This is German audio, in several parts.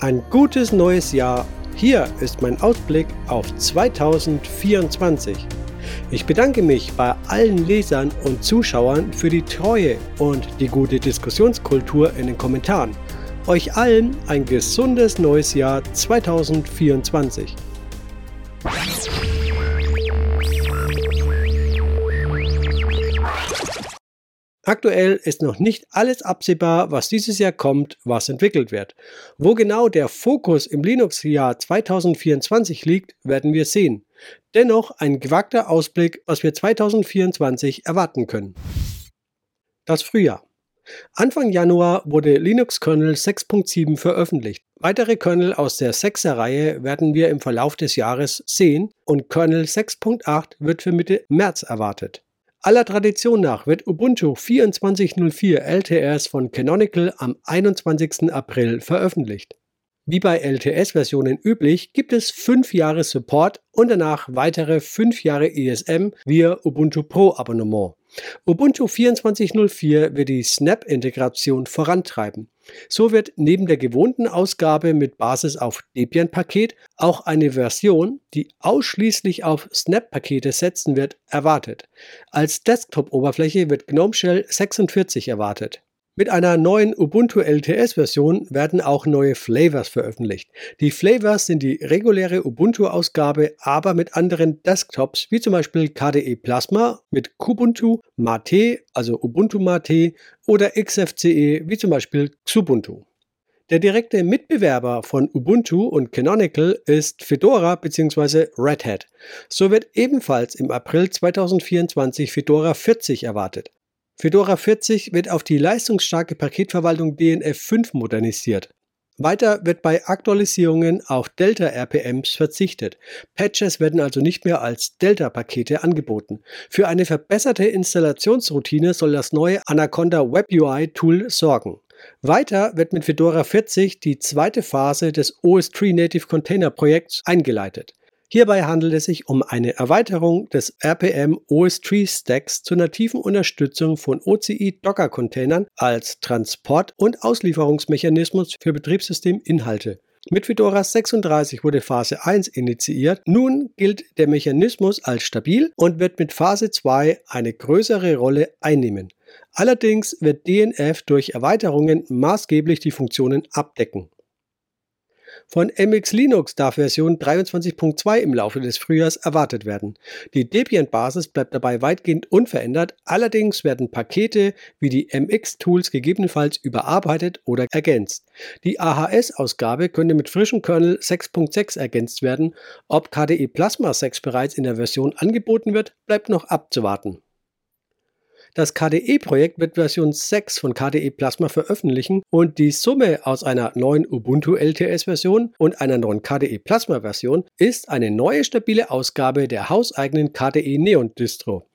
Ein gutes neues Jahr. Hier ist mein Ausblick auf 2024. Ich bedanke mich bei allen Lesern und Zuschauern für die Treue und die gute Diskussionskultur in den Kommentaren. Euch allen ein gesundes neues Jahr 2024. Aktuell ist noch nicht alles absehbar, was dieses Jahr kommt, was entwickelt wird. Wo genau der Fokus im Linux-Jahr 2024 liegt, werden wir sehen. Dennoch ein gewagter Ausblick, was wir 2024 erwarten können. Das Frühjahr. Anfang Januar wurde Linux Kernel 6.7 veröffentlicht. Weitere Kernel aus der 6er Reihe werden wir im Verlauf des Jahres sehen und Kernel 6.8 wird für Mitte März erwartet. Aller Tradition nach wird Ubuntu 24.04 LTS von Canonical am 21. April veröffentlicht. Wie bei LTS-Versionen üblich, gibt es 5 Jahre Support und danach weitere 5 Jahre ESM via Ubuntu Pro Abonnement. Ubuntu 24.04 wird die Snap-Integration vorantreiben. So wird neben der gewohnten Ausgabe mit Basis auf Debian-Paket auch eine Version, die ausschließlich auf Snap-Pakete setzen wird, erwartet. Als Desktop-Oberfläche wird GNOME Shell 46 erwartet. Mit einer neuen Ubuntu LTS-Version werden auch neue Flavors veröffentlicht. Die Flavors sind die reguläre Ubuntu-Ausgabe, aber mit anderen Desktops, wie zum Beispiel KDE Plasma mit Kubuntu, Mate, also Ubuntu Mate oder XFCE, wie zum Beispiel Xubuntu. Der direkte Mitbewerber von Ubuntu und Canonical ist Fedora bzw. Red Hat. So wird ebenfalls im April 2024 Fedora 40 erwartet. Fedora 40 wird auf die leistungsstarke Paketverwaltung DNF 5 modernisiert. Weiter wird bei Aktualisierungen auf Delta-RPMs verzichtet. Patches werden also nicht mehr als Delta-Pakete angeboten. Für eine verbesserte Installationsroutine soll das neue Anaconda Web UI-Tool sorgen. Weiter wird mit Fedora 40 die zweite Phase des OS3 Native Container Projekts eingeleitet. Hierbei handelt es sich um eine Erweiterung des RPM OS Tree Stacks zur nativen Unterstützung von OCI Docker Containern als Transport- und Auslieferungsmechanismus für Betriebssysteminhalte. Mit Fedora 36 wurde Phase 1 initiiert. Nun gilt der Mechanismus als stabil und wird mit Phase 2 eine größere Rolle einnehmen. Allerdings wird DNF durch Erweiterungen maßgeblich die Funktionen abdecken. Von MX Linux darf Version 23.2 im Laufe des Frühjahrs erwartet werden. Die Debian-Basis bleibt dabei weitgehend unverändert, allerdings werden Pakete wie die MX-Tools gegebenenfalls überarbeitet oder ergänzt. Die AHS-Ausgabe könnte mit frischem Kernel 6.6 ergänzt werden. Ob KDE Plasma 6 bereits in der Version angeboten wird, bleibt noch abzuwarten. Das KDE-Projekt wird Version 6 von KDE Plasma veröffentlichen und die Summe aus einer neuen Ubuntu LTS-Version und einer neuen KDE Plasma-Version ist eine neue stabile Ausgabe der hauseigenen KDE Neon Distro.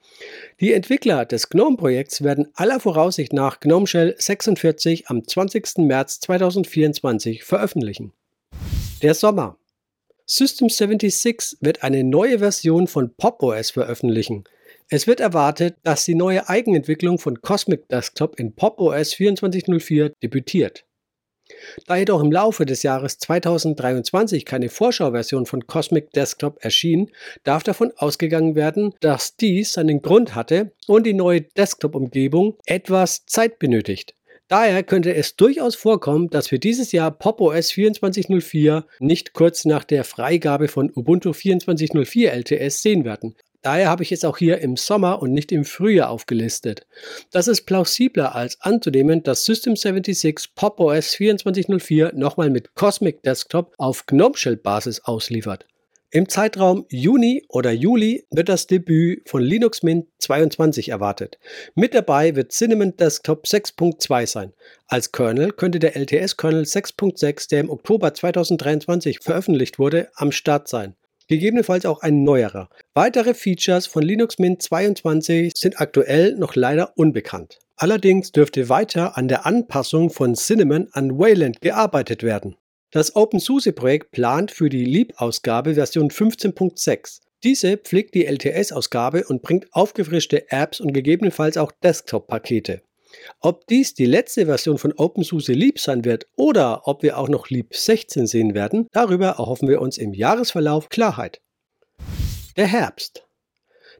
Die Entwickler des GNOME-Projekts werden aller Voraussicht nach GNOME Shell 46 am 20. März 2024 veröffentlichen. Der Sommer. System 76 wird eine neue Version von Pop! OS veröffentlichen. Es wird erwartet, dass die neue Eigenentwicklung von Cosmic Desktop in Pop! OS 2404 debütiert. Da jedoch im Laufe des Jahres 2023 keine Vorschauversion von Cosmic Desktop erschien, darf davon ausgegangen werden, dass dies seinen Grund hatte und die neue Desktop-Umgebung etwas Zeit benötigt. Daher könnte es durchaus vorkommen, dass wir dieses Jahr Pop! OS 2404 nicht kurz nach der Freigabe von Ubuntu 2404 LTS sehen werden. Daher habe ich es auch hier im Sommer und nicht im Frühjahr aufgelistet. Das ist plausibler als anzunehmen, dass System 76 Pop! OS 2404 nochmal mit Cosmic Desktop auf GNOME Shell Basis ausliefert. Im Zeitraum Juni oder Juli wird das Debüt von Linux Mint 22 erwartet. Mit dabei wird Cinnamon Desktop 6.2 sein. Als Kernel könnte der LTS-Kernel 6.6, der im Oktober 2023 veröffentlicht wurde, am Start sein gegebenenfalls auch ein neuerer. Weitere Features von Linux Mint 22 sind aktuell noch leider unbekannt. Allerdings dürfte weiter an der Anpassung von Cinnamon an Wayland gearbeitet werden. Das OpenSUSE-Projekt plant für die Leap-Ausgabe Version 15.6. Diese pflegt die LTS-Ausgabe und bringt aufgefrischte Apps und gegebenenfalls auch Desktop-Pakete. Ob dies die letzte Version von OpenSUSE Leap sein wird oder ob wir auch noch Leap 16 sehen werden, darüber erhoffen wir uns im Jahresverlauf Klarheit. Der Herbst.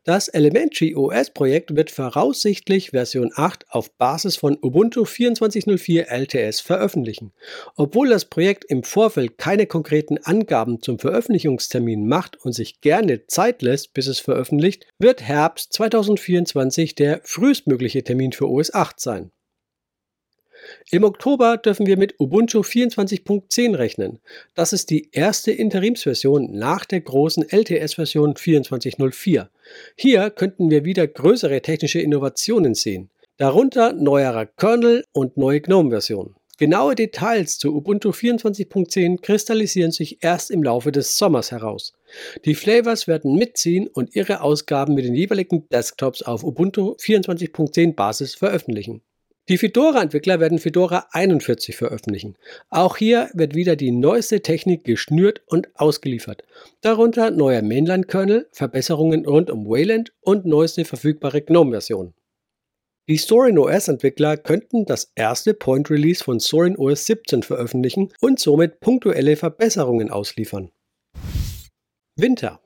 Das Elementary OS Projekt wird voraussichtlich Version 8 auf Basis von Ubuntu 24.04 LTS veröffentlichen. Obwohl das Projekt im Vorfeld keine konkreten Angaben zum Veröffentlichungstermin macht und sich gerne Zeit lässt, bis es veröffentlicht, wird Herbst 2024 der frühestmögliche Termin für OS 8 sein. Im Oktober dürfen wir mit Ubuntu 24.10 rechnen. Das ist die erste Interimsversion nach der großen LTS-Version 24.04. Hier könnten wir wieder größere technische Innovationen sehen, darunter neuerer Kernel und neue GNOME-Versionen. Genaue Details zu Ubuntu 24.10 kristallisieren sich erst im Laufe des Sommers heraus. Die Flavors werden mitziehen und ihre Ausgaben mit den jeweiligen Desktops auf Ubuntu 24.10 Basis veröffentlichen. Die Fedora-Entwickler werden Fedora 41 veröffentlichen. Auch hier wird wieder die neueste Technik geschnürt und ausgeliefert. Darunter neuer Mainline-Kernel, Verbesserungen rund um Wayland und neueste verfügbare GNOME-Version. Die Sorin OS-Entwickler könnten das erste Point Release von Sorin OS 17 veröffentlichen und somit punktuelle Verbesserungen ausliefern. Winter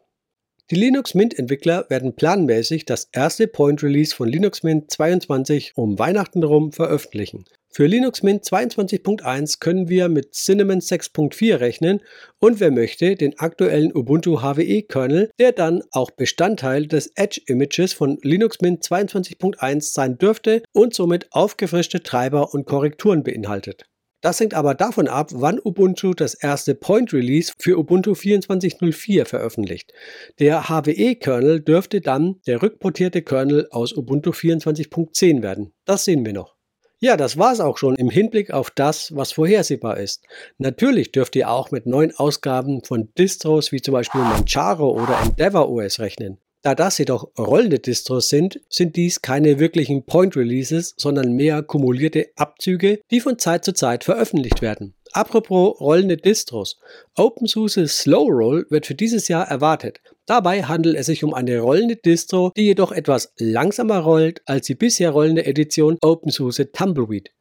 die Linux Mint Entwickler werden planmäßig das erste Point Release von Linux Mint 22 um Weihnachten herum veröffentlichen. Für Linux Mint 22.1 können wir mit Cinnamon 6.4 rechnen und wer möchte, den aktuellen Ubuntu HWE Kernel, der dann auch Bestandteil des Edge Images von Linux Mint 22.1 sein dürfte und somit aufgefrischte Treiber und Korrekturen beinhaltet. Das hängt aber davon ab, wann Ubuntu das erste Point Release für Ubuntu 24.04 veröffentlicht. Der HWE-Kernel dürfte dann der rückportierte Kernel aus Ubuntu 24.10 werden. Das sehen wir noch. Ja, das war's auch schon im Hinblick auf das, was vorhersehbar ist. Natürlich dürft ihr auch mit neuen Ausgaben von Distros wie zum Beispiel Manjaro oder Endeavour OS rechnen. Da das jedoch rollende Distros sind, sind dies keine wirklichen Point Releases, sondern mehr kumulierte Abzüge, die von Zeit zu Zeit veröffentlicht werden. Apropos rollende Distros. OpenSUSE Slow Roll wird für dieses Jahr erwartet. Dabei handelt es sich um eine rollende Distro, die jedoch etwas langsamer rollt als die bisher rollende Edition OpenSUSE Tumbleweed.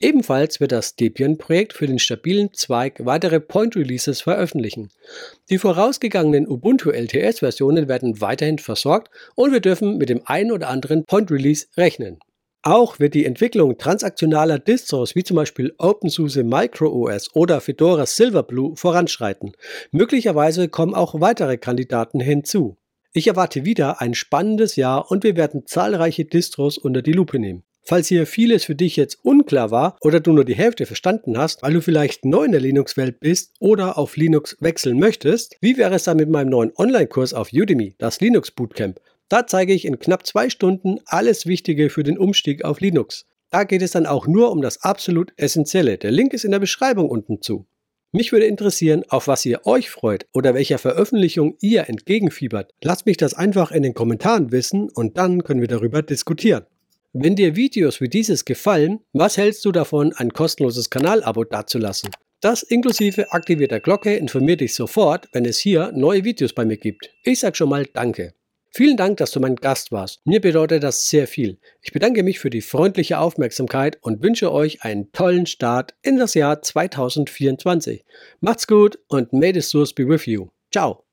Ebenfalls wird das Debian-Projekt für den stabilen Zweig weitere Point-Releases veröffentlichen. Die vorausgegangenen Ubuntu LTS-Versionen werden weiterhin versorgt und wir dürfen mit dem einen oder anderen Point-Release rechnen. Auch wird die Entwicklung transaktionaler Distros wie zum Beispiel OpenSUSE MicroOS oder Fedora Silverblue voranschreiten. Möglicherweise kommen auch weitere Kandidaten hinzu. Ich erwarte wieder ein spannendes Jahr und wir werden zahlreiche Distros unter die Lupe nehmen. Falls hier vieles für dich jetzt unklar war oder du nur die Hälfte verstanden hast, weil du vielleicht neu in der Linux-Welt bist oder auf Linux wechseln möchtest, wie wäre es dann mit meinem neuen Online-Kurs auf Udemy, das Linux Bootcamp? Da zeige ich in knapp zwei Stunden alles Wichtige für den Umstieg auf Linux. Da geht es dann auch nur um das absolut Essentielle. Der Link ist in der Beschreibung unten zu. Mich würde interessieren, auf was ihr euch freut oder welcher Veröffentlichung ihr entgegenfiebert. Lasst mich das einfach in den Kommentaren wissen und dann können wir darüber diskutieren. Wenn dir Videos wie dieses gefallen, was hältst du davon, ein kostenloses Kanalabo dazulassen? Das inklusive aktivierter Glocke informiert dich sofort, wenn es hier neue Videos bei mir gibt. Ich sag schon mal Danke. Vielen Dank, dass du mein Gast warst. Mir bedeutet das sehr viel. Ich bedanke mich für die freundliche Aufmerksamkeit und wünsche euch einen tollen Start in das Jahr 2024. Macht's gut und may the source be with you. Ciao.